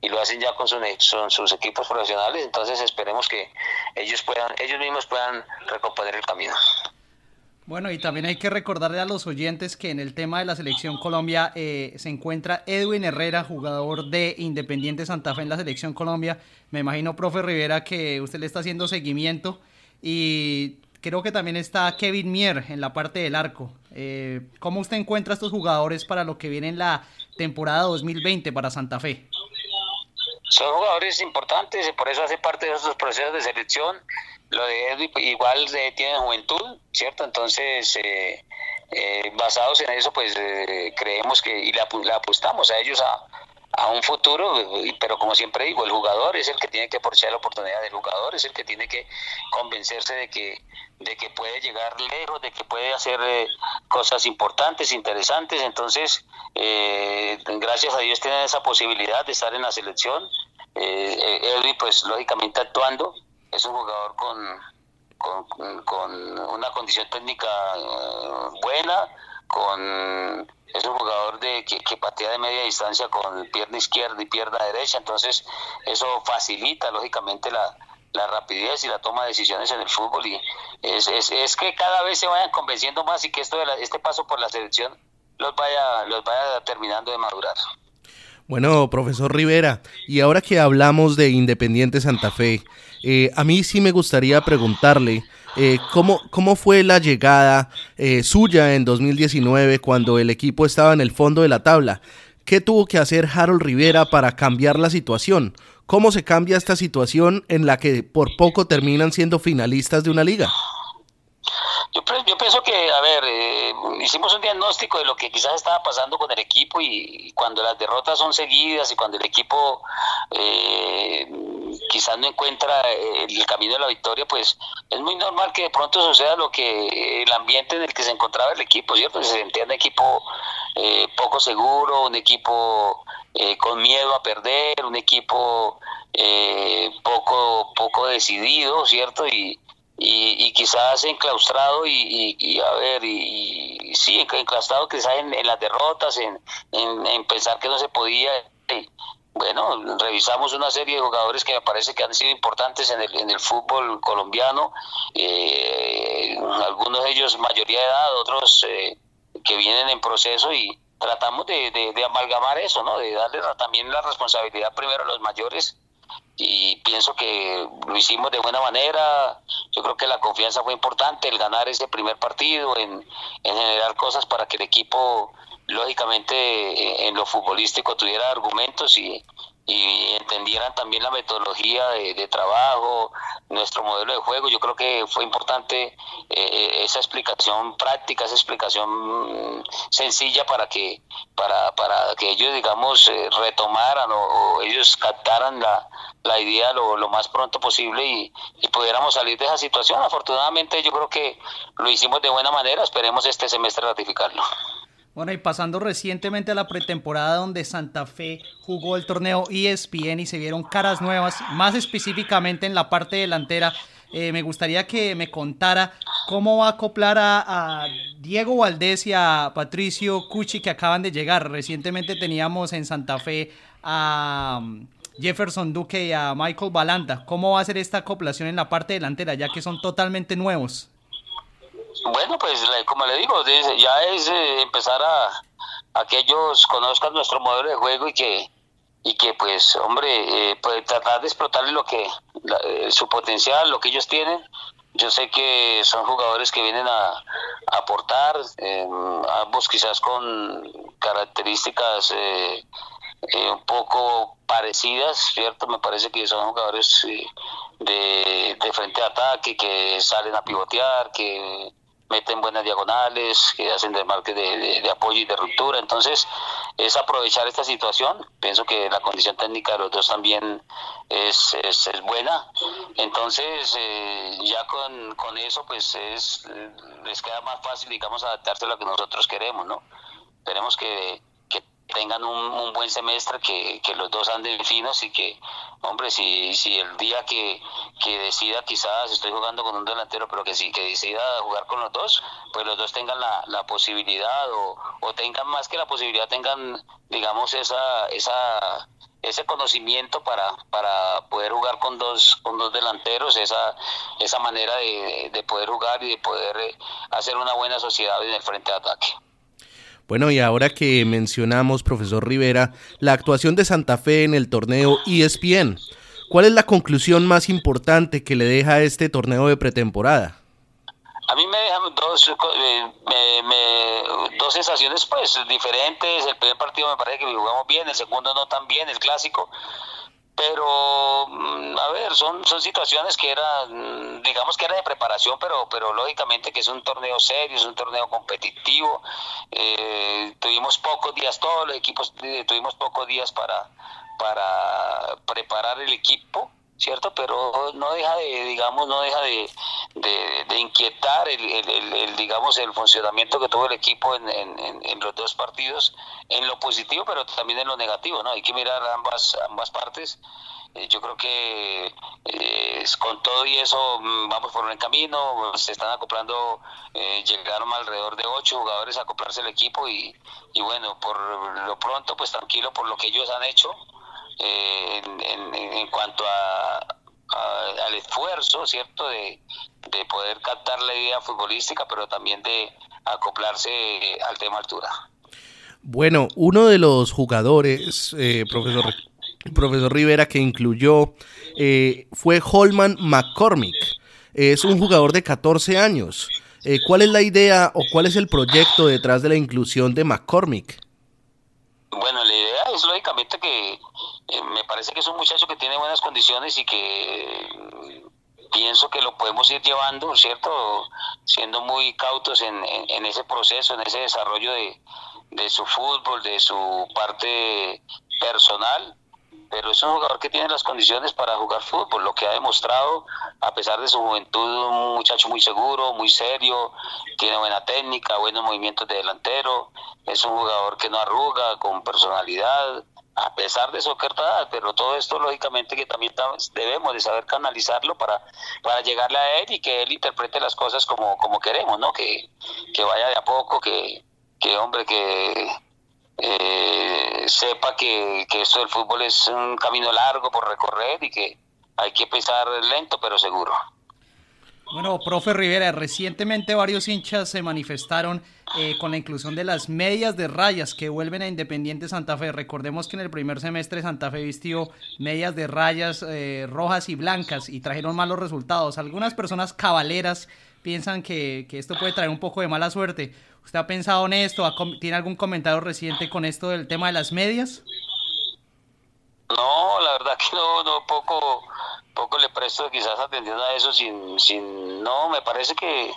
y lo hacen ya con, sus equipos profesionales entonces esperemos que ellos puedan ellos mismos puedan recomponer el camino bueno, y también hay que recordarle a los oyentes que en el tema de la selección Colombia eh, se encuentra Edwin Herrera, jugador de Independiente Santa Fe en la selección Colombia. Me imagino, profe Rivera, que usted le está haciendo seguimiento y creo que también está Kevin Mier en la parte del arco. Eh, ¿Cómo usted encuentra estos jugadores para lo que viene en la temporada 2020 para Santa Fe? Son jugadores importantes, por eso hace parte de esos procesos de selección. Lo de Edwin igual de, tiene juventud, ¿cierto? Entonces, eh, eh, basados en eso, pues creemos que y le, apostamos a ellos a, a un futuro, pero como siempre digo, el jugador es el que tiene que aprovechar la oportunidad, del jugador es el que tiene que convencerse de que, de que puede llegar lejos, de que puede hacer eh, cosas importantes, interesantes, entonces eh, gracias a Dios tiene esa posibilidad de estar en la selección, eh, pues lógicamente actuando, es un jugador con, con, con una condición técnica buena, con es un jugador de que, patea de media distancia con pierna izquierda y pierna derecha, entonces eso facilita lógicamente la, rapidez y la toma de decisiones en el fútbol y es, es, que cada vez se vayan convenciendo más y que esto de este paso por la selección los vaya los vaya terminando de madurar. Bueno, profesor Rivera, y ahora que hablamos de Independiente Santa Fe, eh, a mí sí me gustaría preguntarle eh, ¿cómo, ¿cómo, fue la llegada eh, suya en 2019 cuando el equipo estaba en el fondo de la tabla. ¿Qué tuvo que hacer Harold Rivera para cambiar la situación? ¿Cómo se cambia esta situación en la que por poco terminan siendo finalistas de una liga? Yo, yo pienso que, a ver, eh, hicimos un diagnóstico de lo que quizás estaba pasando con el equipo y, cuando las derrotas son seguidas y cuando el equipo eh, quizás no encuentra eh, el camino de la victoria, pues es muy normal que de pronto suceda lo que el ambiente en el que se encontraba el equipo, ¿cierto? Se sentía un equipo poco seguro, un equipo con miedo a perder, un equipo poco, poco decidido, ¿cierto? Y, y, quizás enclaustrado y, y, a ver, y, sí, enclaustrado quizás en, en las derrotas, en, en, pensar que no se podía. bueno, revisamos una serie de jugadores que me parece que han sido importantes en el, en el fútbol colombiano, eh, algunos de ellos mayoría de edad, otros eh, que vienen en proceso y tratamos de amalgamar eso, ¿no? de darle también la responsabilidad primero a los mayores y pienso que lo hicimos de buena manera. Yo creo que la confianza fue importante, el ganar ese primer partido, en, generar cosas para que el equipo, lógicamente, eh, en lo futbolístico tuviera argumentos y, y entendieran también la metodología de, trabajo, nuestro modelo de juego. Yo creo que fue importante eh, esa explicación práctica, esa explicación mm, sencilla para que para, para que ellos digamos eh, retomaran o, ellos captaran la, la idea lo, lo, más pronto posible y, y pudiéramos salir de esa situación. Afortunadamente yo creo que lo hicimos de buena manera, esperemos este semestre ratificarlo. Bueno, y pasando recientemente a la pretemporada donde Santa Fe jugó el torneo ESPN y se vieron caras nuevas, más específicamente en la parte delantera, eh, me gustaría que me contara cómo va a acoplar a, Diego Valdés y a Patricio Cuchi que acaban de llegar. Recientemente teníamos en Santa Fe a um, Jefferson Duque y a Michael Balanta. ¿Cómo va a ser esta acoplación en la parte delantera, ya que son totalmente nuevos? Bueno, pues como le digo, ya es eh, empezar a, que ellos conozcan nuestro modelo de juego y que y que pues hombre eh, pues tratar de explotarle lo que eh, su potencial lo que ellos tienen. Yo sé que son jugadores que vienen a, aportar ambos quizás con características un poco parecidas cierto me parece que son jugadores de, de frente a ataque que salen a pivotear que meten buenas diagonales, que hacen desmarques de, de, apoyo y de ruptura. Entonces, es aprovechar esta situación. Pienso que la condición técnica de los dos también es, es, buena. Entonces, eh, ya con, con, eso, pues es, les queda más fácil, digamos, adaptarse a lo que nosotros queremos, ¿no? Tenemos que tengan un, buen semestre, que, que, los dos anden finos y que, hombre, si, si el día que, que, decida quizás estoy jugando con un delantero, pero que sí, que decida jugar con los dos, pues los dos tengan la, la posibilidad o, o tengan más que la posibilidad, tengan, digamos, esa, esa ese conocimiento para, para poder jugar con dos, con dos delanteros, esa, esa manera de, de poder jugar y de poder eh, hacer una buena sociedad en el frente de ataque. Bueno, y ahora que mencionamos, profesor Rivera, la actuación de Santa Fe en el torneo ESPN, ¿cuál es la conclusión más importante que le deja este torneo de pretemporada? A mí me dejan dos, eh, dos sensaciones pues diferentes. El primer partido me parece que jugamos bien, el segundo no tan bien, el clásico pero mm, a ver son son situaciones que eran digamos que era de preparación pero pero lógicamente que es un torneo serio es un torneo competitivo. Eh, tuvimos pocos días todos los equipos eh, tuvimos pocos días para para preparar el equipo ¿cierto? Pero no deja de, digamos, no deja de, de, inquietar el, el, digamos, el funcionamiento que tuvo el equipo en, en, los dos partidos, en lo positivo, pero también en lo negativo, ¿no? Hay que mirar ambas, ambas partes. Eh, yo creo que eh, con todo y eso mm, vamos por buen camino, se están acoplando, eh, llegaron alrededor de ocho jugadores a acoplarse el equipo y, y bueno, por lo pronto, pues tranquilo por lo que ellos han hecho, eh, en, cuanto a, al esfuerzo, ¿cierto?, de, poder captar la idea futbolística, pero también de acoplarse al tema altura. Bueno, uno de los jugadores, eh, profesor, profesor Rivera, que incluyó eh, fue Holman McCormick. Es un jugador de 14 años. ¿Cuál es la idea o cuál es el proyecto detrás de la inclusión de McCormick? Bueno, la idea es lógicamente que eh, me parece que es un muchacho que tiene buenas condiciones y que mm, pienso que lo podemos ir llevando, ¿cierto? Siendo muy cautos en, en, ese proceso, en ese desarrollo de, de su fútbol, de su parte personal pero es un jugador que tiene las condiciones para jugar fútbol, lo que ha demostrado, a pesar de su juventud, un muchacho muy seguro, muy serio, tiene buena técnica, buenos movimientos de delantero, es un jugador que no arruga, con personalidad, a pesar de su edad, pero todo esto lógicamente que también debemos de saber canalizarlo para, para llegarle a él y que él interprete las cosas como, como queremos, ¿no? Que, que vaya de a poco, que, que hombre, que eh, sepa que, que esto del fútbol es un camino largo por recorrer y que hay que pensar lento pero seguro. Bueno, profe Rivera, recientemente varios hinchas se manifestaron eh, con la inclusión de las medias de rayas que vuelven a Independiente Santa Fe. Recordemos que en el primer semestre Santa Fe vistió medias de rayas eh, rojas y blancas y trajeron malos resultados. Algunas personas cabaleras piensan que, que, esto puede traer un poco de mala suerte. ¿Usted ha pensado en esto? ¿Tiene algún comentario reciente con esto del tema de las medias? No, la verdad que no, no poco poco le presto quizás atendiendo a eso sin, sin no, me parece que,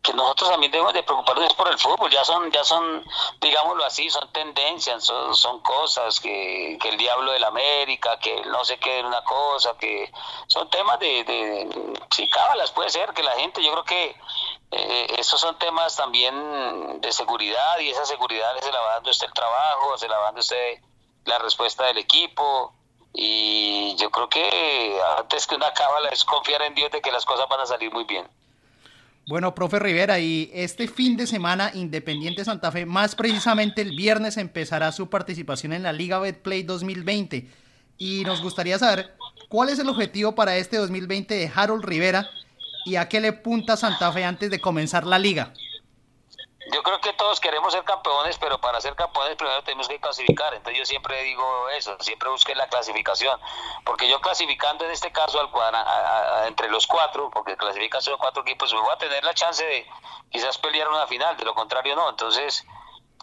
que nosotros también debemos de preocuparnos por el fútbol, ya son, ya son, digámoslo así, son tendencias, son, son cosas, que, que el diablo de la América, que no sé qué una cosa, que son temas de, de sí, cábalas puede ser, que la gente, yo creo que eh, esos son temas también de seguridad y esa seguridad se la va dando usted el trabajo, se la va dando usted la respuesta del equipo, y yo creo que antes que una cábala es confiar en Dios de que las cosas van a salir muy bien. Bueno, profe Rivera, y este fin de semana Independiente Santa Fe, más precisamente el viernes, empezará su participación en la Liga Betplay 2020. Y nos gustaría saber cuál es el objetivo para este 2020 de Harold Rivera y a qué le punta Santa Fe antes de comenzar la liga. Yo creo que todos queremos ser campeones, pero para ser campeones primero tenemos que clasificar. Entonces yo siempre digo eso, siempre busqué la clasificación. Porque yo clasificando en este caso al entre los cuatro, porque clasifican solo cuatro equipos, voy a tener la chance de quizás pelear una final, de lo contrario no. Entonces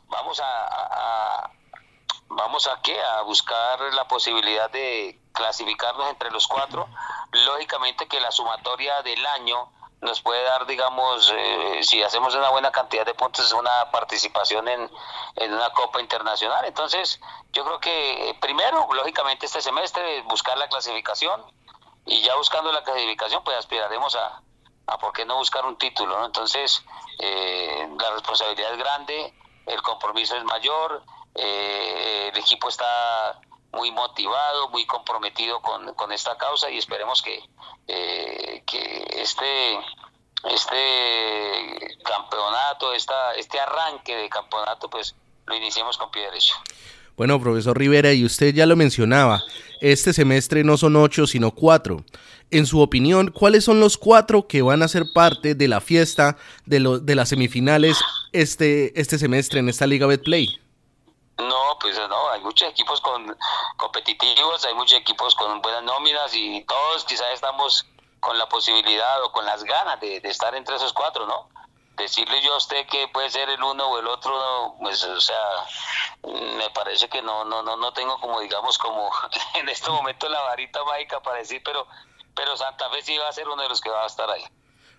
vamos a, vamos a qué? A buscar la posibilidad de clasificarnos entre los cuatro. Lógicamente que la sumatoria del año nos puede dar, digamos, eh, si hacemos una buena cantidad de puntos, una participación en, en una Copa Internacional. Entonces, yo creo que eh, primero, lógicamente, este semestre buscar la clasificación y ya buscando la clasificación, pues aspiraremos a, a por qué no buscar un título. ¿no? Entonces, eh, la responsabilidad es grande, el compromiso es mayor, el equipo está muy motivado, muy comprometido con, con esta causa y esperemos que, eh, que este, este campeonato, esta, este arranque de campeonato, pues lo iniciemos con pie derecho. Bueno, profesor Rivera, y usted ya lo mencionaba, este semestre no son ocho, sino cuatro. En su opinión, ¿cuáles son los cuatro que van a ser parte de la fiesta de, lo, de las semifinales este, este semestre en esta Liga Betplay? No, pues no, hay muchos equipos con competitivos, hay muchos equipos con buenas nóminas y todos quizás estamos con la posibilidad o con las ganas de, estar entre esos cuatro, ¿no? Decirle yo a usted que puede ser el uno o el otro, pues, o sea, me parece que no, no, no, no tengo como, digamos, como en este momento la varita mágica para decir, pero, pero Santa Fe sí va a ser uno de los que va a estar ahí.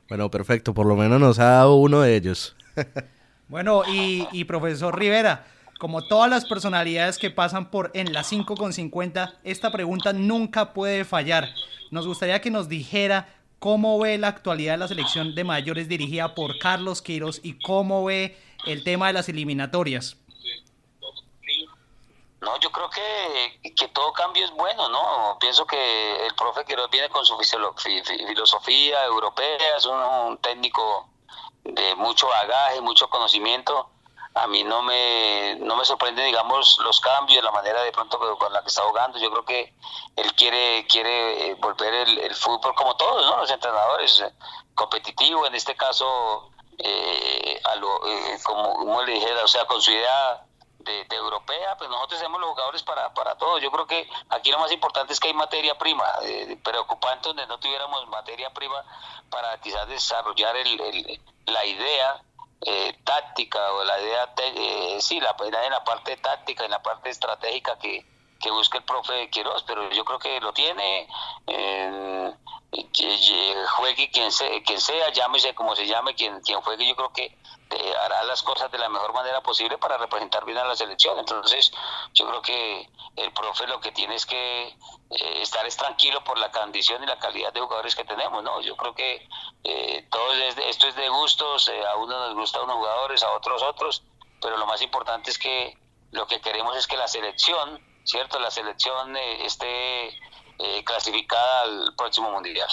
Bueno, perfecto, por lo menos nos ha dado uno de ellos. bueno, y, y profesor Rivera, como todas las personalidades que pasan por en la 5 con 50, esta pregunta nunca puede fallar. Nos gustaría que nos dijera cómo ve la actualidad de la selección de mayores dirigida por Carlos Quiros y cómo ve el tema de las eliminatorias. No, yo creo que, que todo cambio es bueno, ¿no? Pienso que el profe Quiroz viene con su filosofía europea, es un técnico de mucho bagaje, mucho conocimiento a mí no me, no me sorprende, digamos, los cambios, la manera de pronto con la que está jugando. Yo creo que él quiere, quiere eh, volver el, fútbol como todos, ¿no? Los entrenadores, eh, competitivo, en este caso, eh, a lo, como, le dijera, o sea, con su idea de, europea, pues nosotros tenemos los jugadores para, para todo. Yo creo que aquí lo más importante es que hay materia prima, preocupante donde no tuviéramos materia prima para quizás desarrollar el, la idea eh, táctica o la idea, eh, sí, la, en la parte táctica, en la parte estratégica que, que busca el profe Quiroz, pero yo creo que lo tiene, eh, juegue quien sea, quien sea, llámese como se llame, quien, quien juegue, yo creo que eh, hará las cosas de la mejor manera posible para representar bien a la selección. Entonces, yo creo que el profe lo que tiene es que eh, estar es tranquilo por la condición y la calidad de jugadores que tenemos, ¿no? Yo creo que eh, todo esto es de gustos, a uno nos gusta unos jugadores, a otros otros, pero lo más importante es que lo que queremos es que la selección, ¿cierto? La selección esté clasificada al próximo mundial.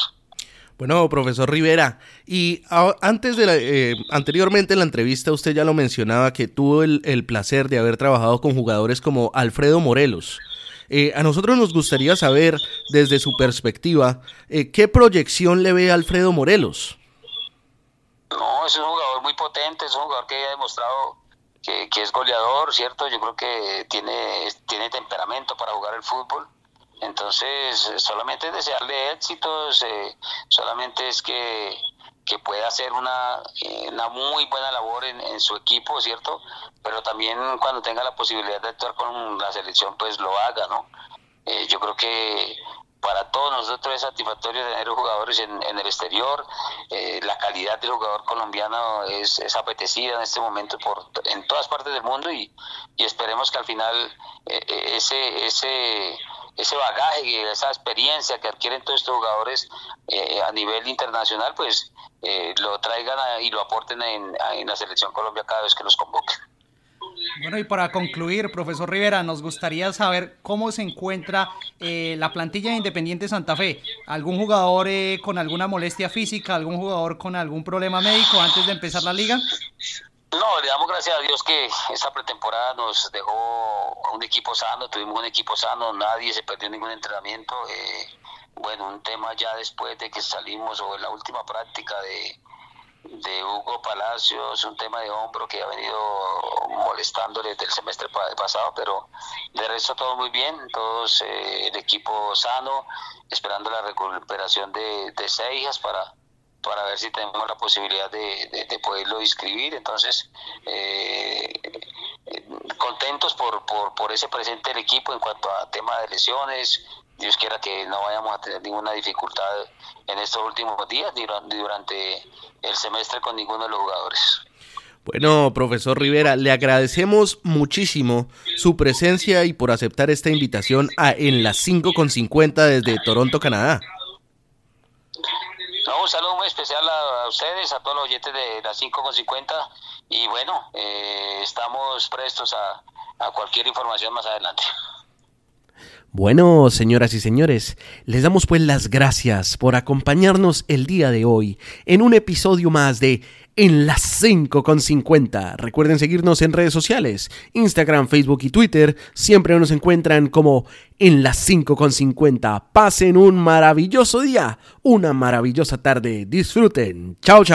Bueno, profesor Rivera, y antes de la, eh, anteriormente en la entrevista usted ya lo mencionaba que tuvo el, placer de haber trabajado con jugadores como Alfredo Morelos. Eh, a nosotros nos gustaría saber, desde su perspectiva, eh, ¿qué proyección le ve a Alfredo Morelos? No, es un jugador muy potente, es un jugador que ha demostrado que, que es goleador, ¿cierto? Yo creo que tiene, tiene temperamento para jugar el fútbol entonces, solamente desearle éxitos, eh, solamente es que, que pueda hacer una, eh, una muy buena labor en, su equipo, ¿cierto? Pero también cuando tenga la posibilidad de actuar con la selección, pues lo haga, ¿no? Eh, yo creo que para todos nosotros es satisfactorio tener jugadores en, el exterior. Eh, la calidad del jugador colombiano es, apetecida en este momento por en todas partes del mundo y, esperemos que al final ese ese ese bagaje esa experiencia que adquieren todos estos jugadores a nivel internacional, pues lo traigan y lo aporten en, en la selección Colombia cada vez que los convoquen. Bueno, y para concluir, profesor Rivera, nos gustaría saber cómo se encuentra eh, la plantilla de Independiente Santa Fe. ¿Algún jugador eh, con alguna molestia física, algún jugador con algún problema médico antes de empezar la liga? No, le damos gracias a Dios que esta pretemporada nos dejó un equipo sano, tuvimos un equipo sano, nadie se perdió ningún entrenamiento. Eh, bueno, un tema ya después de que salimos o en la última práctica de, de Hugo Palacios, un tema de hombro que ha venido molestándole desde el semestre pasado, pero de resto todo muy bien, todos eh, el equipo sano, esperando la recuperación de, de Seijas para, para ver si tenemos la posibilidad de, poderlo inscribir. Entonces, eh, contentos por, por, por ese presente del equipo en cuanto a tema de lesiones, Dios quiera que no vayamos a tener ninguna dificultad en estos últimos días ni durante el semestre con ninguno de los jugadores. Bueno, profesor Rivera, le agradecemos muchísimo su presencia y por aceptar esta invitación a En las 5.50 desde Toronto, Canadá. Un saludo muy especial a, ustedes, a todos los oyentes de las 5.50 y bueno, eh, estamos prestos a, cualquier información más adelante. Bueno, señoras y señores, les damos pues las gracias por acompañarnos el día de hoy en un episodio más de En las 5 con 50. Recuerden seguirnos en redes sociales, Instagram, Facebook y Twitter. Siempre nos encuentran como En las 5 con 50. Pasen un maravilloso día, una maravillosa tarde. Disfruten. Chao, chao.